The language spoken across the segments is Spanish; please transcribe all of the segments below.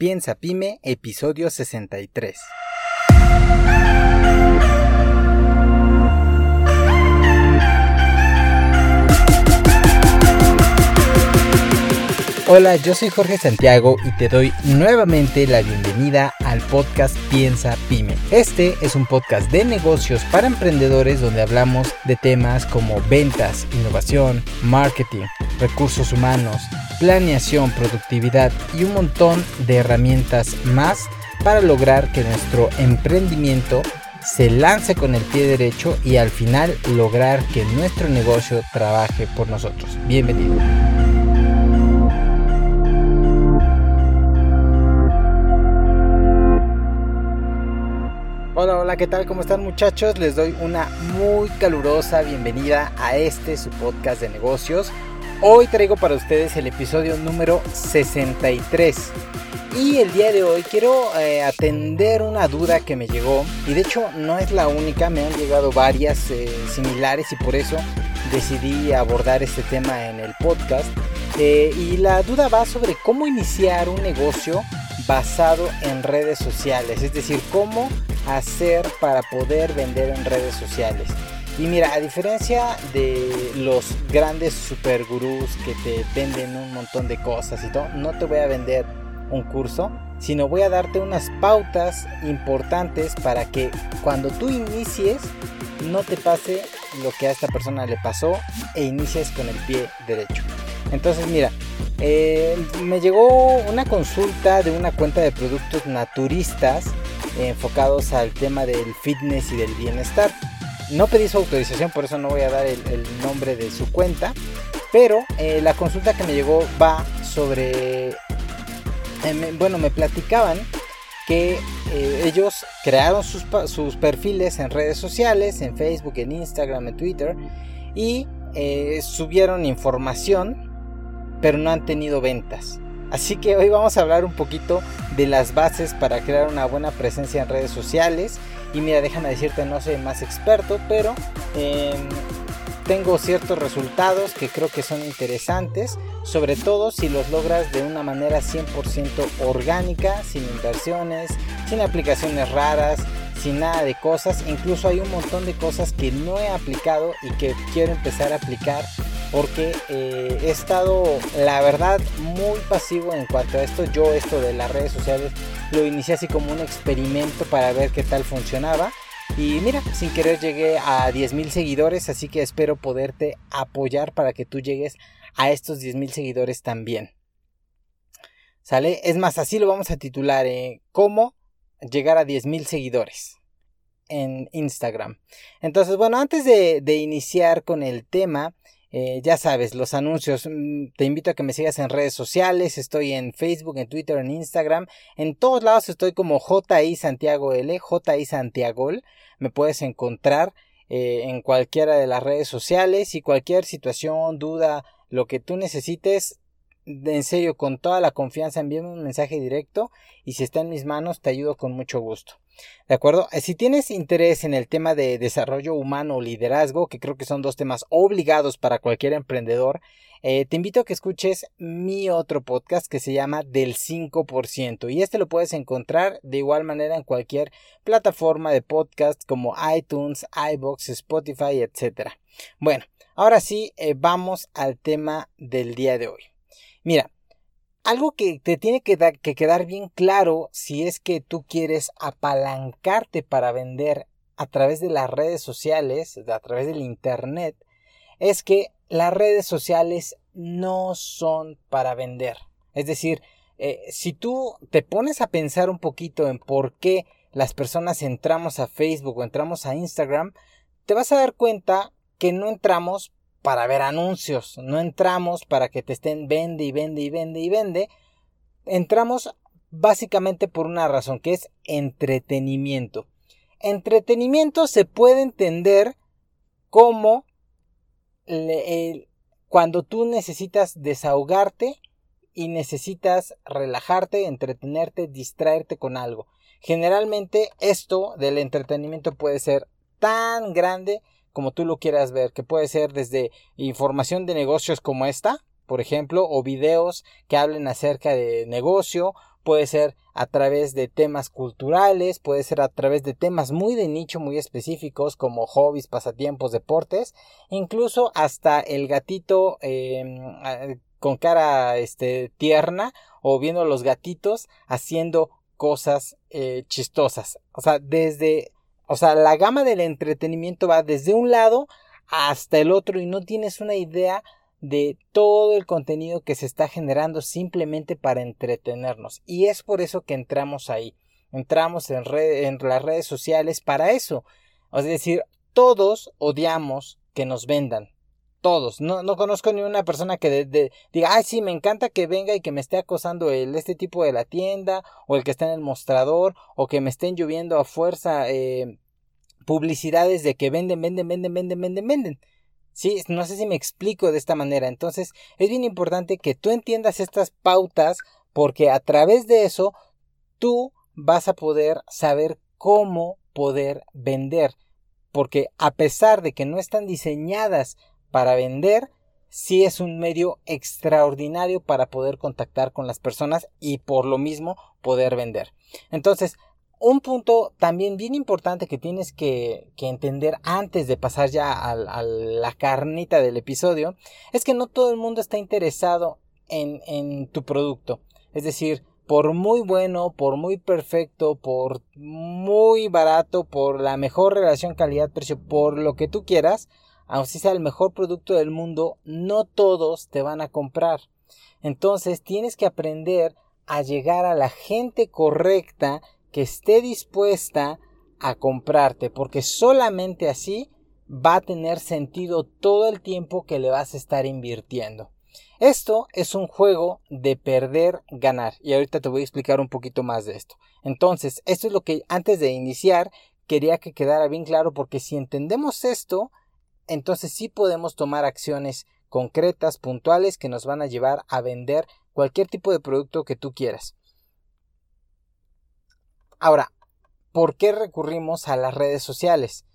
Piensa Pyme, episodio 63. Hola, yo soy Jorge Santiago y te doy nuevamente la bienvenida al podcast Piensa Pyme. Este es un podcast de negocios para emprendedores donde hablamos de temas como ventas, innovación, marketing, recursos humanos, planeación, productividad y un montón de herramientas más para lograr que nuestro emprendimiento se lance con el pie derecho y al final lograr que nuestro negocio trabaje por nosotros. Bienvenido. ¿Qué tal? ¿Cómo están muchachos? Les doy una muy calurosa bienvenida a este su podcast de negocios. Hoy traigo para ustedes el episodio número 63. Y el día de hoy quiero eh, atender una duda que me llegó. Y de hecho no es la única, me han llegado varias eh, similares y por eso decidí abordar este tema en el podcast. Eh, y la duda va sobre cómo iniciar un negocio basado en redes sociales. Es decir, cómo hacer para poder vender en redes sociales. Y mira, a diferencia de los grandes super gurús que te venden un montón de cosas y todo, no te voy a vender un curso, sino voy a darte unas pautas importantes para que cuando tú inicies no te pase lo que a esta persona le pasó e inicies con el pie derecho. Entonces mira, eh, me llegó una consulta de una cuenta de productos naturistas enfocados al tema del fitness y del bienestar. No pedí su autorización, por eso no voy a dar el, nombre de su cuenta. Pero eh, la consulta que me llegó va sobre... Eh, bueno, me platicaban que eh, ellos crearon sus, sus, perfiles en redes sociales, en Facebook, en Instagram, en Twitter, y subieron información, pero no han tenido ventas. Así que hoy vamos a hablar un poquito de las bases para crear una buena presencia en redes sociales. Y mira, déjame decirte, no soy más experto, pero em, tengo ciertos resultados que creo que son interesantes, sobre todo si los logras de una manera 100% orgánica, sin inversiones, sin aplicaciones raras, sin nada de cosas. Incluso hay un montón de cosas que no he aplicado y que quiero empezar a aplicar porque eh, he estado, la verdad, muy pasivo en cuanto a esto. Yo esto de las redes sociales lo inicié así como un experimento para ver qué tal funcionaba. Y mira, sin querer llegué a 10.000 seguidores, así que espero poderte apoyar para que tú llegues a estos 10.000 seguidores también. ¿Sale? Es más, así lo vamos a titular, eh, ¿Cómo llegar a 10.000 seguidores? en Instagram. Entonces, bueno, antes de, de iniciar con el tema, eh, ya sabes, los anuncios. Mm, te invito a que me sigas en redes sociales. Estoy en Facebook, en Twitter, en Instagram. En todos lados estoy como JI Santiago L, JI Santiago. Me puedes encontrar eh, en cualquiera de las redes sociales y cualquier situación, duda, lo que tú necesites. En serio, con toda la confianza, envíame un mensaje directo y si está en mis manos, te ayudo con mucho gusto. ¿De acuerdo? Eh, si tienes interés en el tema de desarrollo humano o liderazgo, que creo que son dos temas obligados para cualquier emprendedor, eh, te invito a que escuches mi otro podcast que se llama Del 5% y este lo puedes encontrar de igual manera en cualquier plataforma de podcast como iTunes, iBox, Spotify, etc. Bueno, ahora sí, eh, vamos al tema del día de hoy. Mira, algo que te tiene que, que, quedar bien claro si es que tú quieres apalancarte para vender a través de las redes sociales, a través del Internet, es que las redes sociales no son para vender. Es decir, eh, si tú te pones a pensar un poquito en por qué las personas entramos a Facebook o entramos a Instagram, te vas a dar cuenta que no entramos para ver anuncios, no entramos para que te estén vende y vende y vende y vende. Entramos básicamente por una razón que es entretenimiento. Entretenimiento se puede entender como cuando tú necesitas desahogarte y necesitas relajarte, entretenerte, distraerte con algo. Generalmente esto del entretenimiento puede ser tan grande como tú lo quieras ver, que puede ser desde información de negocios como esta, por ejemplo, o videos que hablen acerca de negocio, puede ser a través de temas culturales, puede ser a través de temas muy de nicho, muy específicos como hobbies, pasatiempos, deportes, incluso hasta el gatito em, con cara este, tierna o viendo los gatitos haciendo cosas eh, chistosas. O sea, desde, o sea, la gama del entretenimiento va desde un lado hasta el otro y no tienes una idea de todo el contenido que se está generando simplemente para entretenernos. Y es por eso que entramos ahí. Entramos en, en las redes sociales para eso. Es decir, todos odiamos que nos vendan. Todos. No, no conozco ni una persona que diga, ay, sí, me encanta que venga y que me esté acosando el este tipo de la tienda, o el que está en el mostrador, o que me estén lloviendo a fuerza eh, publicidades de que venden, venden, venden, venden, venden, venden. Sí, no sé si me explico de esta manera. Entonces, es bien importante que tú entiendas estas pautas porque a través de eso tú vas a poder saber cómo poder vender. Porque a pesar de que no están diseñadas para vender, sí es un medio extraordinario para poder contactar con las personas y por lo mismo poder vender. Entonces, un punto también bien importante que tienes que, entender antes de pasar ya a, la carnita del episodio es que no todo el mundo está interesado en, en tu producto. Es decir, por muy bueno, por muy perfecto, por muy barato, por la mejor relación calidad-precio, por lo que tú quieras, aunque sea el mejor producto del mundo, no todos te van a comprar. Entonces tienes que aprender a llegar a la gente correcta que esté dispuesta a comprarte, porque solamente así va a tener sentido todo el tiempo que le vas a estar invirtiendo. Esto es un juego de perder, ganar. Y ahorita te voy a explicar un poquito más de esto. Entonces, esto es lo que antes de iniciar quería que quedara bien claro porque si entendemos esto, entonces sí podemos tomar acciones concretas, puntuales, que nos van a llevar a vender cualquier tipo de producto que tú quieras. Ahora, ¿por qué recurrimos a las redes sociales?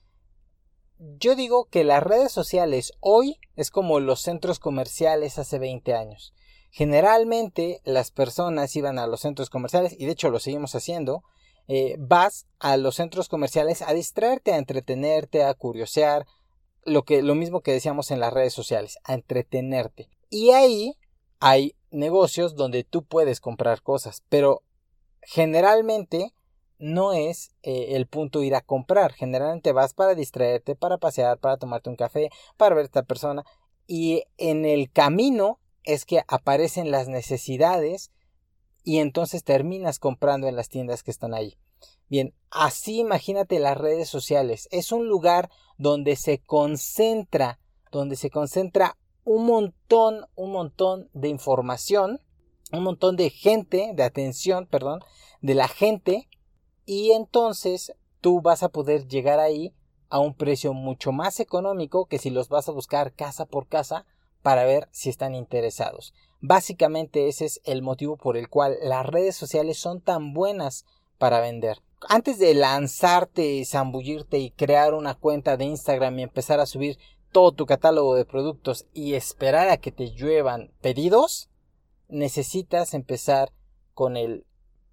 Yo digo que las redes sociales hoy es como los centros comerciales hace 20 años. Generalmente las personas iban a los centros comerciales y de hecho lo seguimos haciendo. Eh, vas a los centros comerciales a distraerte, a entretenerte, a curiosear, lo que lo mismo que decíamos en las redes sociales, a entretenerte. Y ahí hay negocios donde tú puedes comprar cosas, pero generalmente no es eh, el punto ir a comprar. Generalmente vas para distraerte, para pasear, para tomarte un café, para ver a esta persona. Y en el camino es que aparecen las necesidades y entonces terminas comprando en las tiendas que están ahí. Bien, así imagínate las redes sociales. Es un lugar donde se concentra, donde se concentra un montón, un montón de información, un montón de gente, de atención, perdón, de la gente y entonces tú vas a poder llegar ahí a un precio mucho más económico que si los vas a buscar casa por casa para ver si están interesados. Básicamente ese es el motivo por el cual las redes sociales son tan buenas para vender. Antes de lanzarte, zambullirte y crear una cuenta de Instagram y empezar a subir todo tu catálogo de productos y esperar a que te lluevan pedidos, necesitas empezar con el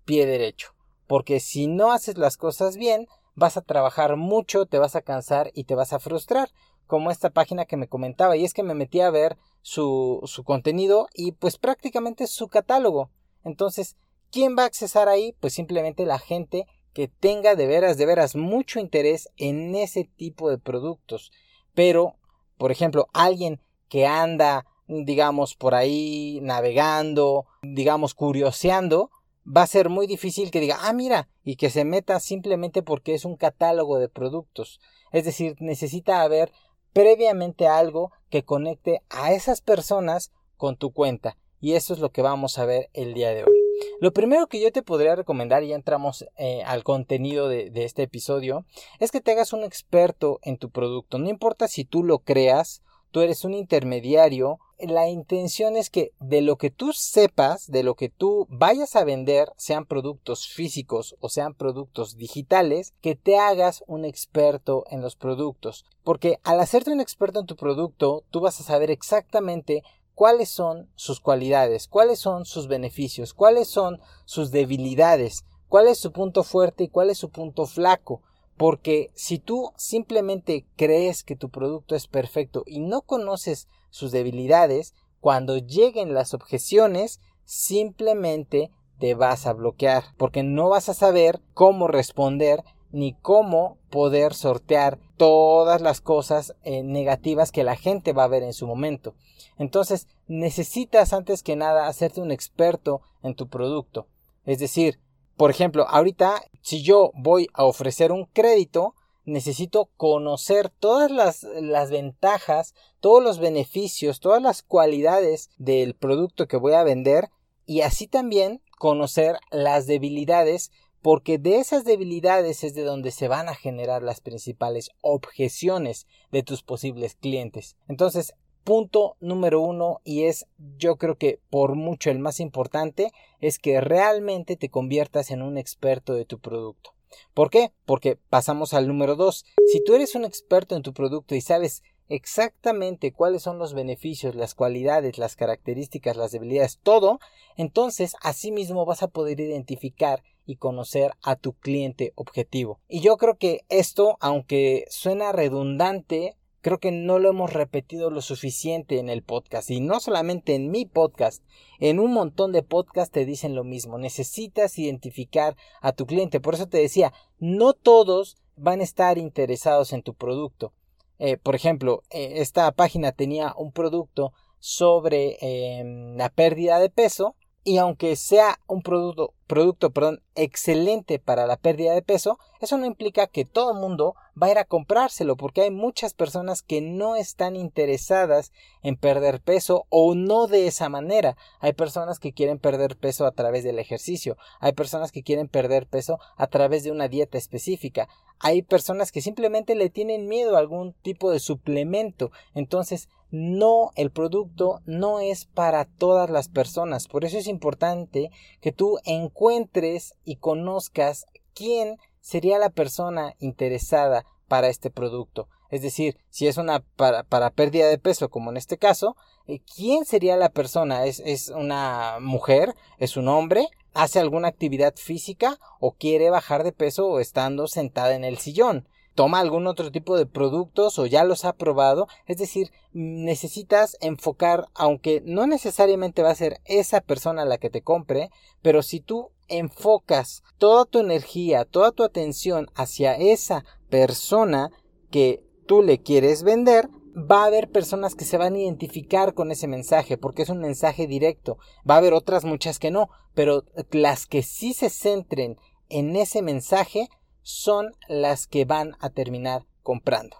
pie derecho porque si no haces las cosas bien, vas a trabajar mucho, te vas a cansar y te vas a frustrar, como esta página que me comentaba, y es que me metí a ver su, su contenido y pues prácticamente su catálogo. Entonces, ¿quién va a accesar ahí? Pues simplemente la gente que tenga de veras, de veras mucho interés en ese tipo de productos. Pero, por ejemplo, alguien que anda, digamos, por ahí navegando, digamos, curioseando, va a ser muy difícil que diga, ah, mira, y que se meta simplemente porque es un catálogo de productos. Es decir, necesita haber previamente algo que conecte a esas personas con tu cuenta. Y eso es lo que vamos a ver el día de hoy. Lo primero que yo te podría recomendar, y ya entramos eh, al contenido de, de este episodio, es que te hagas un experto en tu producto. No importa si tú lo creas, tú eres un intermediario la intención es que de lo que tú sepas, de lo que tú vayas a vender, sean productos físicos o sean productos digitales, que te hagas un experto en los productos. Porque al hacerte un experto en tu producto, tú vas a saber exactamente cuáles son sus cualidades, cuáles son sus beneficios, cuáles son sus debilidades, cuál es su punto fuerte y cuál es su punto flaco. Porque si tú simplemente crees que tu producto es perfecto y no conoces sus debilidades, cuando lleguen las objeciones, simplemente te vas a bloquear, porque no vas a saber cómo responder ni cómo poder sortear todas las cosas eh, negativas que la gente va a ver en su momento. Entonces, necesitas antes que nada hacerte un experto en tu producto. Es decir, por ejemplo, ahorita si yo voy a ofrecer un crédito, necesito conocer todas las, las, ventajas, todos los beneficios, todas las cualidades del producto que voy a vender y así también conocer las debilidades porque de esas debilidades es de donde se van a generar las principales objeciones de tus posibles clientes. Entonces, punto número uno, y es yo creo que por mucho el más importante, es que realmente te conviertas en un experto de tu producto. ¿Por qué? Porque pasamos al número dos. Si tú eres un experto en tu producto y sabes exactamente cuáles son los beneficios, las cualidades, las características, las debilidades, todo, entonces asimismo vas a poder identificar y conocer a tu cliente objetivo. Y yo creo que esto, aunque suena redundante, creo que no lo hemos repetido lo suficiente en el podcast y no solamente en mi podcast, en un montón de podcasts te dicen lo mismo, necesitas identificar a tu cliente, por eso te decía, no todos van a estar interesados en tu producto. Eh, por ejemplo, eh, esta página tenía un producto sobre em, la pérdida de peso y aunque sea un producto, producto perdón, excelente para la pérdida de peso, eso no implica que todo el mundo va a ir a comprárselo, porque hay muchas personas que no están interesadas en perder peso o no de esa manera. Hay personas que quieren perder peso a través del ejercicio, hay personas que quieren perder peso a través de una dieta específica, hay personas que simplemente le tienen miedo a algún tipo de suplemento. Entonces, no, el producto no es para todas las personas. Por eso es importante que tú encuentres y conozcas quién sería la persona interesada para este producto. Es decir, si es una para, para pérdida de peso, como en este caso, eh, ¿quién sería la persona? ¿Es, ¿Es una mujer? ¿Es un hombre? ¿Hace alguna actividad física? ¿O quiere bajar de peso estando sentada en el sillón? Toma algún otro tipo de productos o ya los ha probado. Es decir, necesitas enfocar, aunque no necesariamente va a ser esa persona la que te compre, pero si tú enfocas toda tu energía, toda tu atención hacia esa persona que tú le quieres vender, va a haber personas que se van a identificar con ese mensaje porque es un mensaje directo. Va a haber otras muchas que no, pero las que sí se centren en ese mensaje son las que van a terminar comprando.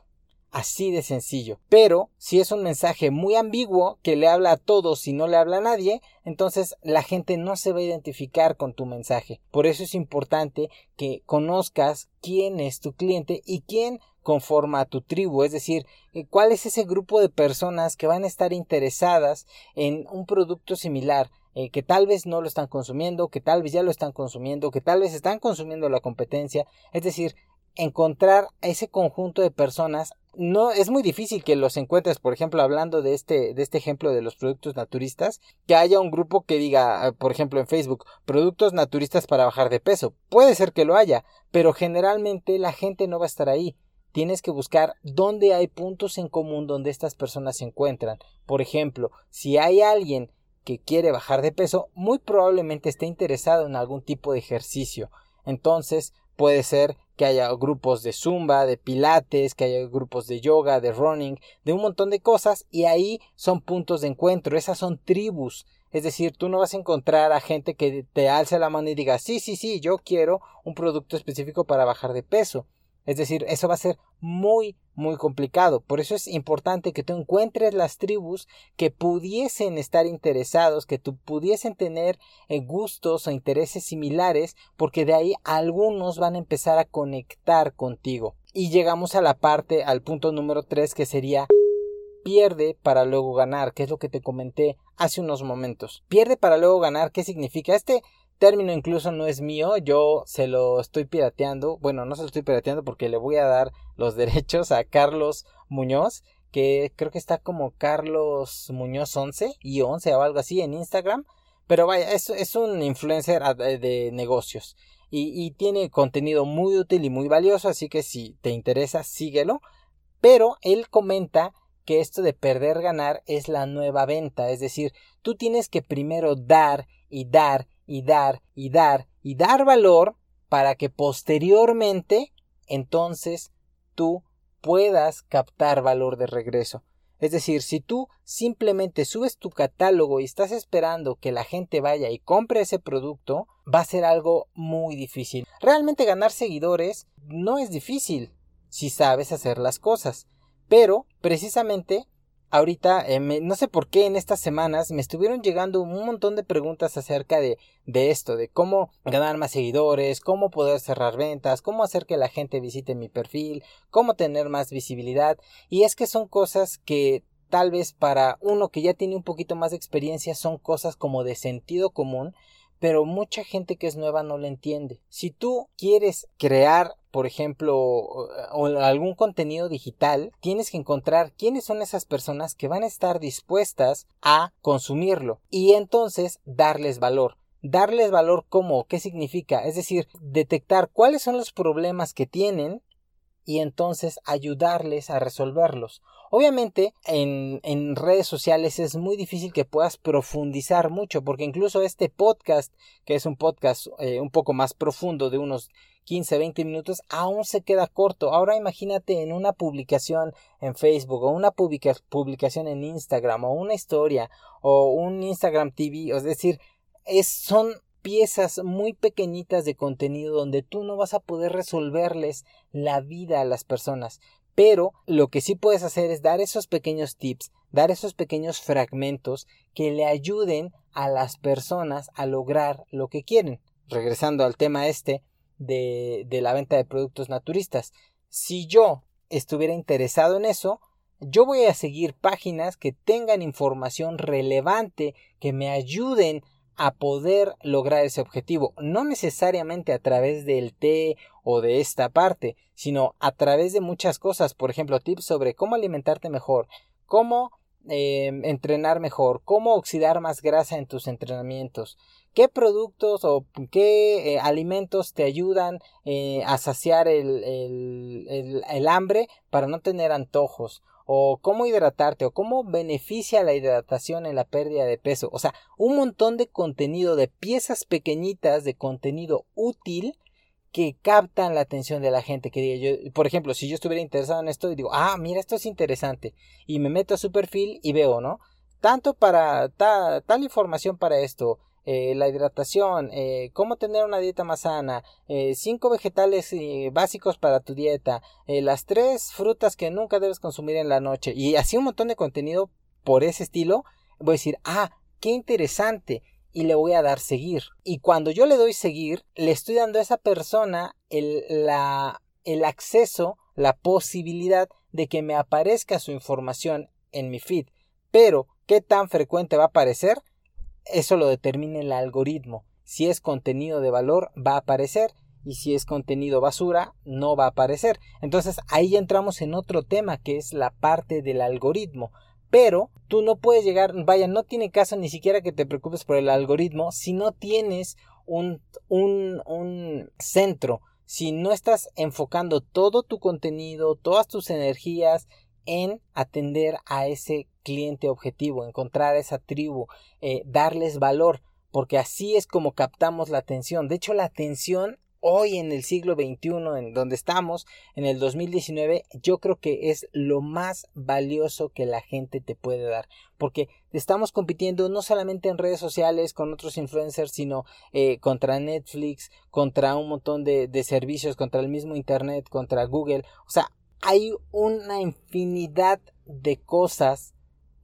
Así de sencillo. Pero si es un mensaje muy ambiguo que le habla a todos y no le habla a nadie, entonces la gente no se va a identificar con tu mensaje. Por eso es importante que conozcas quién es tu cliente y quién conforma a tu tribu, es decir, eh, cuál es ese grupo de personas que van a estar interesadas en un producto similar, eh, que tal vez no lo están consumiendo, que tal vez ya lo están consumiendo, que tal vez están consumiendo la competencia, es decir, encontrar ese conjunto de personas no es muy difícil que los encuentres, por ejemplo, hablando de este de este ejemplo de los productos naturistas, que haya un grupo que diga, eh, por ejemplo, en Facebook, productos naturistas para bajar de peso. Puede ser que lo haya, pero generalmente la gente no va a estar ahí. Tienes que buscar dónde hay puntos en común donde estas personas se encuentran. Por ejemplo, si hay alguien que quiere bajar de peso muy probablemente esté interesado en algún tipo de ejercicio. Entonces puede ser que haya grupos de zumba, de pilates, que haya grupos de yoga, de running, de un montón de cosas y ahí son puntos de encuentro, esas son tribus. Es decir, tú no vas a encontrar a gente que te alce la mano y diga, sí, sí, sí, yo quiero un producto específico para bajar de peso. Es decir, eso va a ser muy, muy complicado. Por eso es importante que tú encuentres las tribus que pudiesen estar interesados, que tú pudiesen tener eh, gustos o intereses similares, porque de ahí algunos van a empezar a conectar contigo. Y llegamos a la parte, al punto número 3, que sería pierde para luego ganar, que es lo que te comenté hace unos momentos. Pierde para luego ganar, ¿qué significa? Este término incluso no es mío, yo se lo estoy pirateando, bueno, no se lo estoy pirateando porque le voy a dar los derechos a Carlos Muñoz, que creo que está como Carlos Muñoz 11 y 11 o algo así en Instagram. Pero vaya, es, un influencer de negocios y, tiene contenido muy útil y muy valioso, así que si te interesa, síguelo. Pero él comenta que esto de perder ganar es la nueva venta, es decir, tú tienes que primero dar y dar y dar y dar y dar valor para que posteriormente entonces tú puedas captar valor de regreso. Es decir, si tú simplemente subes tu catálogo y estás esperando que la gente vaya y compre ese producto, va a ser algo muy difícil. Realmente ganar seguidores no es difícil si sabes hacer las cosas. Pero precisamente ahorita, eh, no sé por qué en estas semanas me estuvieron llegando un montón de preguntas acerca de, de esto, de cómo ganar más seguidores, cómo poder cerrar ventas, cómo hacer que la gente visite mi perfil, cómo tener más visibilidad. Y es que son cosas que tal vez para uno que ya tiene un poquito más de experiencia son cosas como de sentido común, pero mucha gente que es nueva no lo entiende. Si tú quieres crear, por ejemplo, algún contenido digital, tienes que encontrar quiénes son esas personas que van a estar dispuestas a consumirlo y entonces darles valor. Darles valor como, ¿qué significa? Es decir, detectar cuáles son los problemas que tienen y entonces ayudarles a resolverlos. Obviamente en, en, redes sociales es muy difícil que puedas profundizar mucho porque incluso este podcast, que es un podcast eh, un poco más profundo de unos 15, 20 minutos, aún se queda corto. Ahora imagínate en una publicación en Facebook o una publicación en Instagram o una historia o un Instagram TV, es decir, es, son piezas muy pequeñitas de contenido donde tú no vas a poder resolverles la vida a las personas. Pero lo que sí puedes hacer es dar esos pequeños tips, dar esos pequeños fragmentos que le ayuden a las personas a lograr lo que quieren. Regresando al tema este de, de la venta de productos naturistas. Si yo estuviera interesado en eso, yo voy a seguir páginas que tengan información relevante que me ayuden a poder lograr ese objetivo, no necesariamente a través del té o de esta parte, sino a través de muchas cosas, por ejemplo, tips sobre cómo alimentarte mejor, cómo eh, entrenar mejor, cómo oxidar más grasa en tus entrenamientos, qué productos o qué eh, alimentos te ayudan eh, a saciar el, el, el hambre para no tener antojos o cómo hidratarte o cómo beneficia la hidratación en la pérdida de peso. O sea, un montón de contenido, de piezas pequeñitas de contenido útil que captan la atención de la gente. Que yo, por ejemplo, si yo estuviera interesado en esto y digo, ah, mira, esto es interesante, y me meto a su perfil y veo, ¿no? Tanto para tal información para esto, eh, la hidratación, eh, cómo tener una dieta más sana, eh, cinco vegetales básicos para tu dieta, las tres frutas que nunca debes consumir en la noche y así un montón de contenido por ese estilo, voy a decir, ah, qué interesante y le voy a dar seguir. Y cuando yo le doy seguir, le estoy dando a esa persona el, la, el acceso, la posibilidad de que me aparezca su información en mi feed. Pero, ¿qué tan frecuente va a aparecer? Eso lo determina el algoritmo. Si es contenido de valor, va a aparecer. Y si es contenido basura, no va a aparecer. Entonces ahí entramos en otro tema que es la parte del algoritmo. Pero tú no puedes llegar, vaya, no tiene caso ni siquiera que te preocupes por el algoritmo si no tienes un, un, un centro, si no estás enfocando todo tu contenido, todas tus energías en atender a ese cliente objetivo, encontrar esa tribu, eh, darles valor, porque así es como captamos la atención. De hecho, la atención hoy en el siglo XXI, en donde estamos, en el 2019, yo creo que es lo más valioso que la gente te puede dar, porque estamos compitiendo no solamente en redes sociales con otros influencers, sino eh, contra Netflix, contra un montón de, de servicios, contra el mismo Internet, contra Google, o sea, hay una infinidad de cosas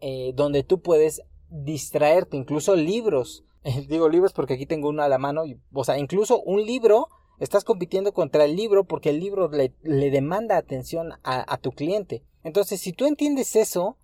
eh, donde tú puedes distraerte, incluso libros. Digo libros porque aquí tengo uno a la mano, y, o sea, incluso un libro, estás compitiendo contra el libro porque el libro le, demanda atención a, a tu cliente. Entonces, si tú entiendes eso,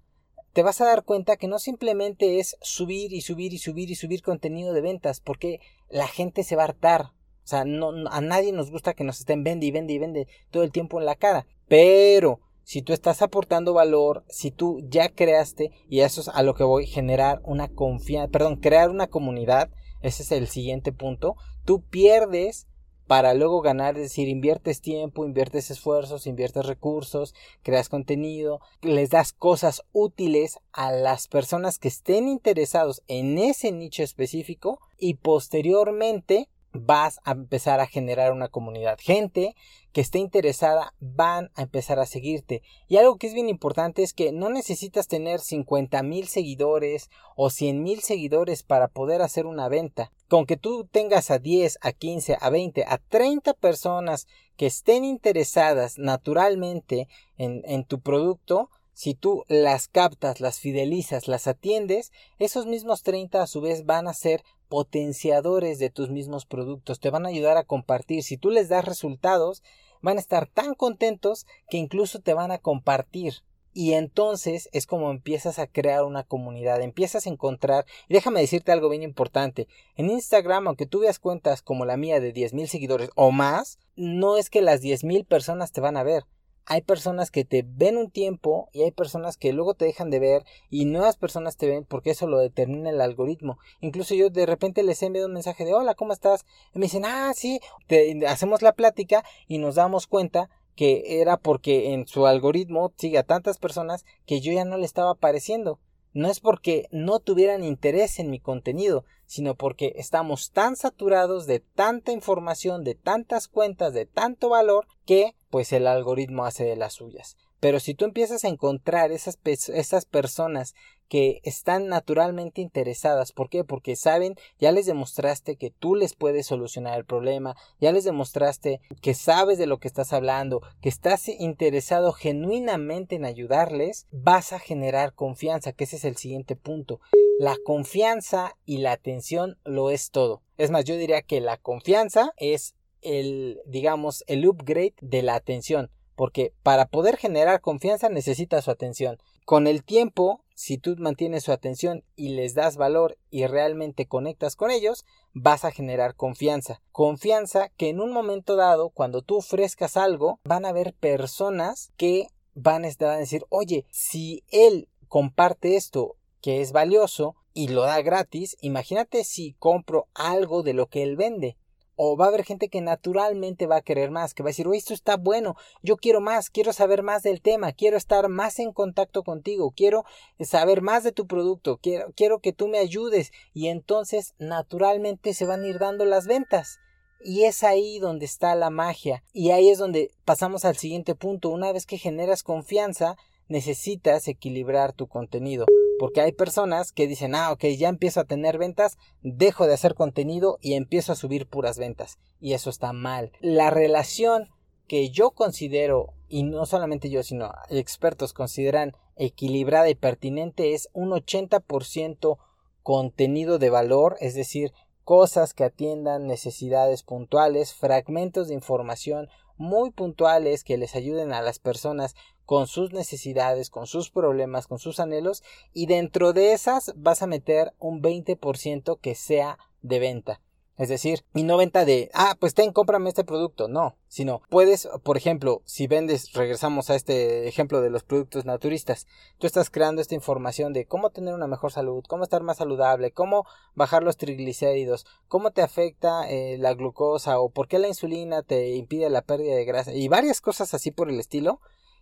te vas a dar cuenta que no simplemente es subir y subir y subir y subir contenido de ventas, porque la gente se va a hartar. O sea, no, a nadie nos gusta que nos estén vende y vende y vende todo el tiempo en la cara. Pero si tú estás aportando valor, si tú ya creaste, y eso es a lo que voy, generar una confianza, perdón, crear una comunidad, ese es el siguiente punto, tú pierdes para luego ganar, es decir, inviertes tiempo, inviertes esfuerzos, inviertes recursos, creas contenido, les das cosas útiles a las personas que estén interesados en ese nicho específico y posteriormente vas a empezar a generar una comunidad. Gente que esté interesada van a empezar a seguirte. Y algo que es bien importante es que no necesitas tener 50 mil seguidores o 100 mil seguidores para poder hacer una venta. Con que tú tengas a 10, a 15, a 20, a 30 personas que estén interesadas naturalmente en, en tu producto, si tú las captas, las fidelizas, las atiendes, esos mismos 30 a su vez van a ser potenciadores de tus mismos productos, te van a ayudar a compartir. Si tú les das resultados, van a estar tan contentos que incluso te van a compartir. Y entonces es como empiezas a crear una comunidad, empiezas a encontrar, y déjame decirte algo bien importante, en Instagram, aunque tú veas cuentas como la mía de 10.000 seguidores o más, no es que las 10.000 personas te van a ver, hay personas que te ven un tiempo y hay personas que luego te dejan de ver y nuevas personas te ven porque eso lo determina el algoritmo. Incluso yo de repente les envío un mensaje de hola, ¿cómo estás? Y me dicen, ah, sí, te, hacemos la plática y nos damos cuenta que era porque en su algoritmo sigue a tantas personas que yo ya no le estaba apareciendo. No es porque no tuvieran interés en mi contenido, sino porque estamos tan saturados de tanta información, de tantas cuentas, de tanto valor, que pues el algoritmo hace de las suyas. Pero si tú empiezas a encontrar esas, esas personas que están naturalmente interesadas, ¿por qué? Porque saben, ya les demostraste que tú les puedes solucionar el problema, ya les demostraste que sabes de lo que estás hablando, que estás interesado genuinamente en ayudarles, vas a generar confianza, que ese es el siguiente punto. La confianza y la atención lo es todo. Es más, yo diría que la confianza es el, digamos, el upgrade de la atención porque para poder generar confianza necesita su atención. Con el tiempo, si tú mantienes su atención y les das valor y realmente conectas con ellos, vas a generar confianza. Confianza que en un momento dado, cuando tú ofrezcas algo, van a haber personas que van a a decir, oye, si él comparte esto que es valioso y lo da gratis, imagínate si compro algo de lo que él vende o va a haber gente que naturalmente va a querer más, que va a decir, oye, esto está bueno, yo quiero más, quiero saber más del tema, quiero estar más en contacto contigo, quiero saber más de tu producto, quiero, quiero que tú me ayudes y entonces naturalmente se van a ir dando las ventas. Y es ahí donde está la magia. Y ahí es donde pasamos al siguiente punto. Una vez que generas confianza, necesitas equilibrar tu contenido. Porque hay personas que dicen, ah, ok, ya empiezo a tener ventas, dejo de hacer contenido y empiezo a subir puras ventas. Y eso está mal. La relación que yo considero, y no solamente yo, sino expertos consideran equilibrada y pertinente, es un 80% contenido de valor, es decir, cosas que atiendan necesidades puntuales, fragmentos de información muy puntuales que les ayuden a las personas con sus necesidades, con sus problemas, con sus anhelos y dentro de esas vas a meter un 20% que sea de venta. Es decir, y no venta de, ah, pues ten, cómprame este producto. No, sino puedes, por ejemplo, si vendes, regresamos a este ejemplo de los productos naturistas, tú estás creando esta información de cómo tener una mejor salud, cómo estar más saludable, cómo bajar los triglicéridos, cómo te afecta eh, la glucosa o por qué la insulina te impide la pérdida de grasa y varias cosas así por el estilo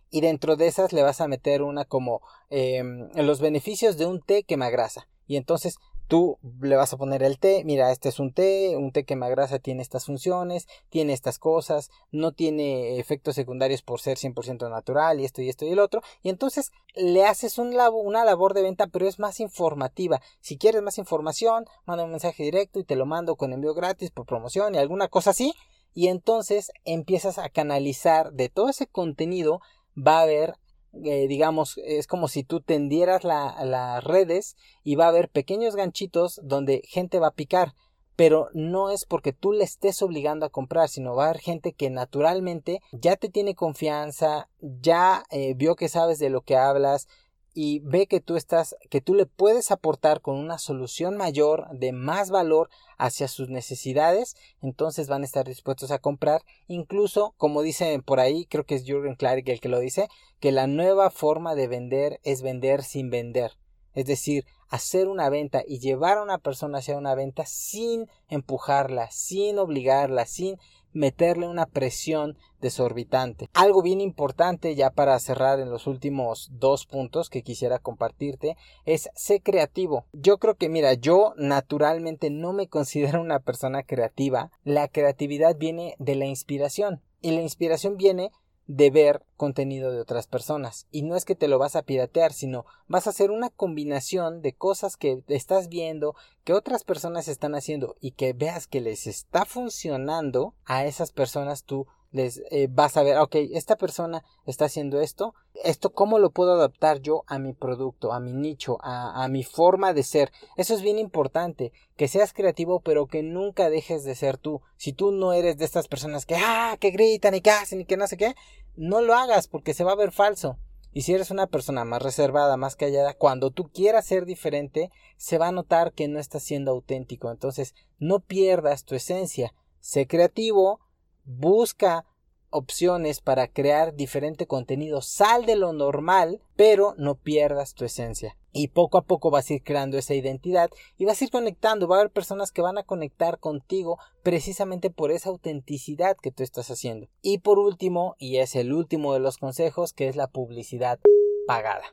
y dentro de esas le vas a meter una como eh, los beneficios de un té quemagrasa y entonces tú le vas a poner el té, mira, este es un té, un té quemagrasa tiene estas funciones, tiene estas cosas, no tiene efectos secundarios por ser 100% natural y esto y esto y el otro, y entonces le haces un una labor de venta, pero es más informativa. Si quieres más información, manda un mensaje directo y te lo mando con envío gratis por promoción y alguna cosa así, y entonces empiezas a canalizar de todo ese contenido va a haber eh, digamos, es como si tú tendieras las redes y va a haber pequeños ganchitos donde gente va a picar, pero no es porque tú le estés obligando a comprar, sino va a haber gente que naturalmente ya te tiene confianza, ya eh, vio que sabes de lo que hablas y ve que tú estás, que tú le puedes aportar con una solución mayor, de más valor hacia sus necesidades, entonces van a estar dispuestos a comprar. Incluso, como dicen por ahí, creo que es Jürgen Clark el que lo dice, que la nueva forma de vender es vender sin vender. Es decir, hacer una venta y llevar a una persona hacia una venta sin empujarla, sin obligarla, sin meterle una presión desorbitante. Algo bien importante ya para cerrar en los últimos dos puntos que quisiera compartirte es ser creativo. Yo creo que mira, yo naturalmente no me considero una persona creativa. La creatividad viene de la inspiración y la inspiración viene de ver contenido de otras personas. Y no es que te lo vas a piratear, sino vas a hacer una combinación de cosas que estás viendo, que otras personas están haciendo y que veas que les está funcionando a esas personas tú les eh, vas a ver, ok, esta persona está haciendo esto, esto cómo lo puedo adaptar yo a mi producto, a mi nicho, a, a, mi forma de ser. Eso es bien importante, que seas creativo, pero que nunca dejes de ser tú. Si tú no eres de estas personas que, ah, que gritan y que hacen y que no sé qué, no lo hagas porque se va a ver falso. Y si eres una persona más reservada, más callada, cuando tú quieras ser diferente, se va a notar que no estás siendo auténtico. Entonces, no pierdas tu esencia. Sé creativo, busca opciones para crear diferente contenido, sal de lo normal, pero no pierdas tu esencia. Y poco a poco vas a ir creando esa identidad y vas a ir conectando, va a haber personas que van a conectar contigo precisamente por esa autenticidad que tú estás haciendo. Y por último, y es el último de los consejos, que es la publicidad pagada.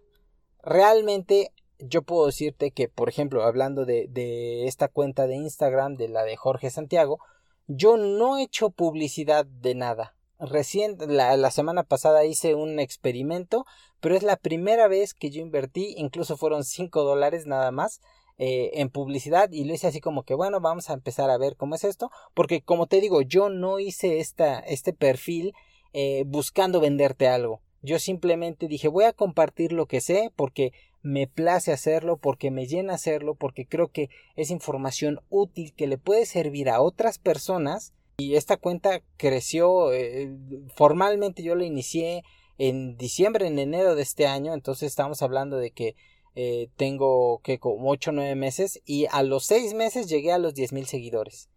Realmente yo puedo decirte que, por ejemplo, hablando de, de esta cuenta de Instagram, de la de Jorge Santiago, yo no he hecho publicidad de nada. Recién, la, semana pasada hice un experimento, pero es la primera vez que yo invertí, incluso fueron 5 dólares nada más, eh, en publicidad y lo hice así como que bueno, vamos a empezar a ver cómo es esto, porque como te digo, yo no hice esta, este perfil eh, buscando venderte algo. Yo simplemente dije voy a compartir lo que sé porque me place hacerlo, porque me llena hacerlo, porque creo que es información útil que le puede servir a otras personas. Y esta cuenta creció, eh, formalmente yo la inicié en diciembre, en enero de este año, entonces estamos hablando de que eh, tengo que como 8 o 9 meses y a los 6 meses llegué a los 10 mil seguidores.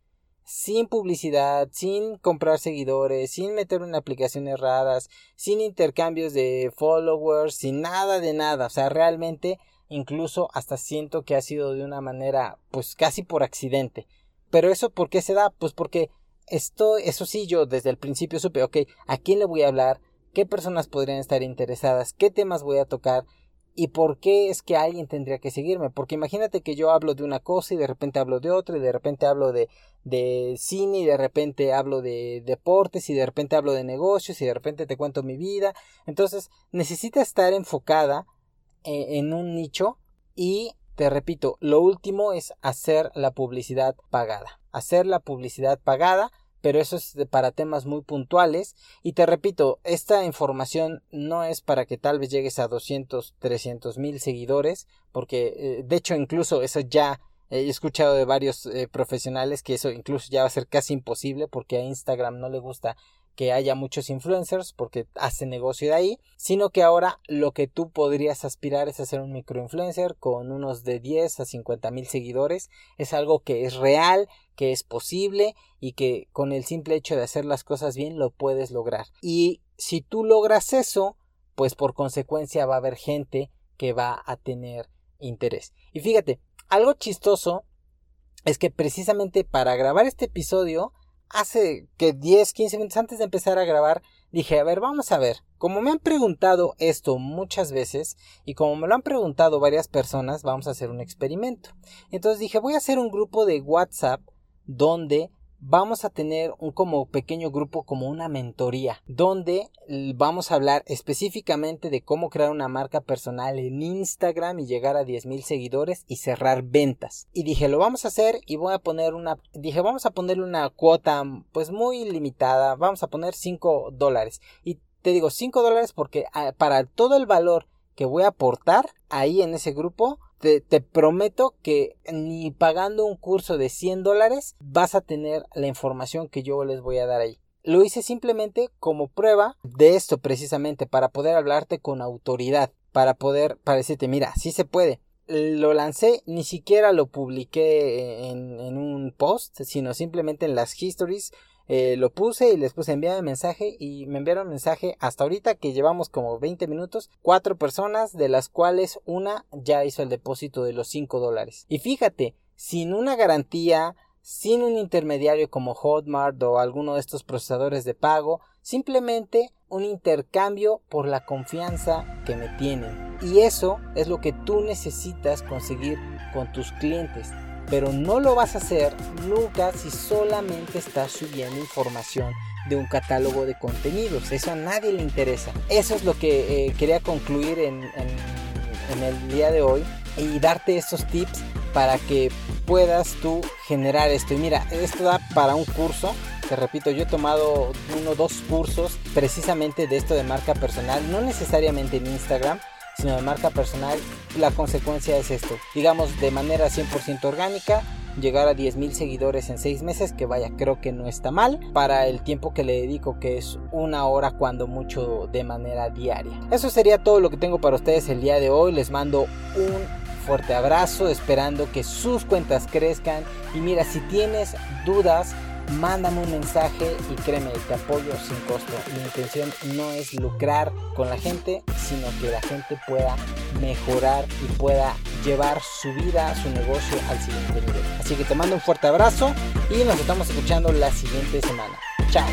Sin publicidad, sin comprar seguidores, sin meter en aplicaciones raras, sin intercambios de followers, sin nada de nada. O sea, realmente incluso hasta siento que ha sido de una manera pues casi por accidente. Pero eso ¿por qué se da? Pues porque esto, eso sí, yo desde el principio supe, ok, ¿a quién le voy a hablar? ¿Qué personas podrían estar interesadas? ¿Qué temas voy a tocar? ¿Y por qué es que alguien tendría que seguirme? Porque imagínate que yo hablo de una cosa y de repente hablo de otra y de repente hablo de, de cine y de repente hablo de deportes y de repente hablo de negocios y de repente te cuento mi vida. Entonces necesita estar enfocada eh, en un nicho y te repito, lo último es hacer la publicidad pagada. Hacer la publicidad pagada pero eso es para temas muy puntuales. Y te repito, esta información no es para que tal vez llegues a 200, 300 mil seguidores, porque eh, de hecho incluso eso ya he escuchado de varios eh, profesionales que eso incluso ya va a ser casi imposible porque a Instagram no le gusta que haya muchos influencers porque hace negocio de ahí, sino que ahora lo que tú podrías aspirar es hacer un microinfluencer con unos de 10 a 50 mil seguidores. Es algo que es real, que es posible y que con el simple hecho de hacer las cosas bien lo puedes lograr. Y si tú logras eso, pues por consecuencia va a haber gente que va a tener interés. Y fíjate, algo chistoso es que precisamente para grabar este episodio hace que 10, 15 minutos antes de empezar a grabar, dije, a ver, vamos a ver, como me han preguntado esto muchas veces y como me lo han preguntado varias personas, vamos a hacer un experimento. Entonces dije, voy a hacer un grupo de WhatsApp donde vamos a tener un como pequeño grupo como una mentoría donde vamos a hablar específicamente de cómo crear una marca personal en Instagram y llegar a 10 mil seguidores y cerrar ventas. Y dije lo vamos a hacer y voy a poner una dije vamos a ponerle una cuota pues muy limitada vamos a poner 5 dólares y te digo 5 dólares porque ah, para todo el valor que voy a aportar ahí en ese grupo te, prometo que ni pagando un curso de 100 dólares vas a tener la información que yo les voy a dar ahí. Lo hice simplemente como prueba de esto precisamente para poder hablarte con autoridad. para poder, para decirte, mira, sí se puede. Lo lancé, ni siquiera lo publiqué en, en un post, sino simplemente en las histories eh, lo puse y les puse enviar mensaje y me enviaron mensaje hasta ahorita que llevamos como 20 minutos, cuatro personas de las cuales una ya hizo el depósito de los 5 dólares. Y fíjate, sin una garantía, sin un intermediario como Hotmart o alguno de estos procesadores de pago, simplemente un intercambio por la confianza que me tienen. Y eso es lo que tú necesitas conseguir con tus clientes pero no lo vas a hacer nunca si solamente estás subiendo información de un catálogo de contenidos. Eso a nadie le interesa. Eso es lo que eh, quería concluir en, en el día de hoy y darte estos tips para que puedas tú generar esto. Y mira, esto da para un curso. Te repito, yo he tomado uno o dos cursos precisamente de esto de marca personal, no necesariamente en Instagram, sino de marca personal, la consecuencia es esto. Digamos de manera 100% orgánica, llegar a 10.000 seguidores en 6 meses, que vaya, creo que no está mal, para el tiempo que le dedico, que es una hora cuando mucho de manera diaria. Eso sería todo lo que tengo para ustedes el día de hoy. Les mando un fuerte abrazo, esperando que sus cuentas crezcan. Y mira, si tienes dudas, mándame un mensaje y créeme, te apoyo sin costo. Mi intención no es lucrar con la gente, sino que la gente pueda mejorar y pueda llevar su vida, su negocio al siguiente nivel. Así que te mando un fuerte abrazo y nos estamos escuchando la siguiente semana. Chao.